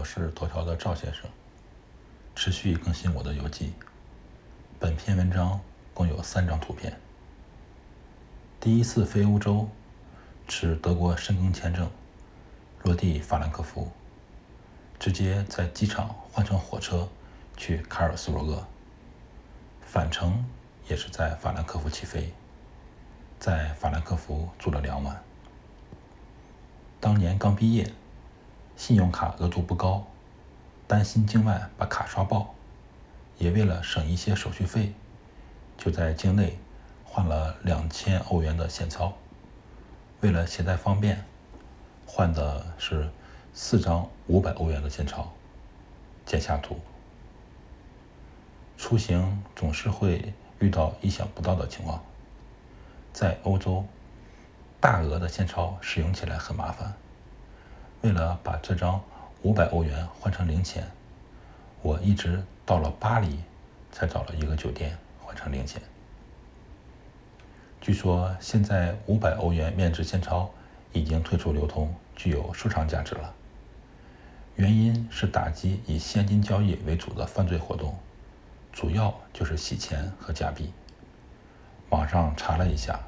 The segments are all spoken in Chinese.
我是头条的赵先生，持续更新我的游记。本篇文章共有三张图片。第一次飞欧洲，持德国申根签证，落地法兰克福，直接在机场换乘火车去卡尔斯罗厄，返程也是在法兰克福起飞，在法兰克福住了两晚。当年刚毕业。信用卡额度不高，担心境外把卡刷爆，也为了省一些手续费，就在境内换了两千欧元的现钞。为了携带方便，换的是四张五百欧元的现钞。见下图。出行总是会遇到意想不到的情况，在欧洲，大额的现钞使用起来很麻烦。为了把这张五百欧元换成零钱，我一直到了巴黎才找了一个酒店换成零钱。据说现在五百欧元面值现钞已经退出流通，具有收藏价值了。原因是打击以现金交易为主的犯罪活动，主要就是洗钱和假币。网上查了一下，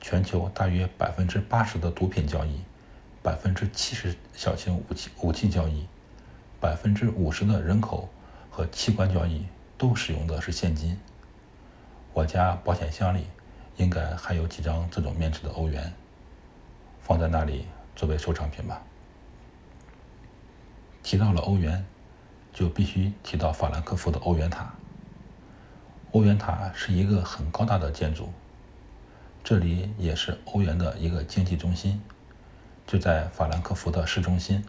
全球大约百分之八十的毒品交易。百分之七十小型武器武器交易，百分之五十的人口和器官交易都使用的是现金。我家保险箱里应该还有几张这种面值的欧元，放在那里作为收藏品吧。提到了欧元，就必须提到法兰克福的欧元塔。欧元塔是一个很高大的建筑，这里也是欧元的一个经济中心。就在法兰克福的市中心。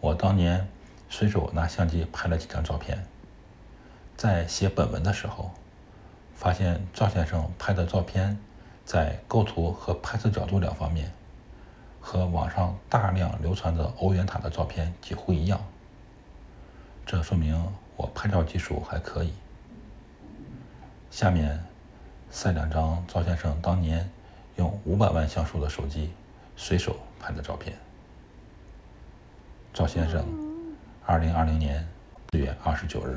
我当年随手拿相机拍了几张照片。在写本文的时候，发现赵先生拍的照片在构图和拍摄角度两方面，和网上大量流传的欧元塔的照片几乎一样。这说明我拍照技术还可以。下面晒两张赵先生当年用五百万像素的手机。随手拍的照片。赵先生，二零二零年四月二十九日。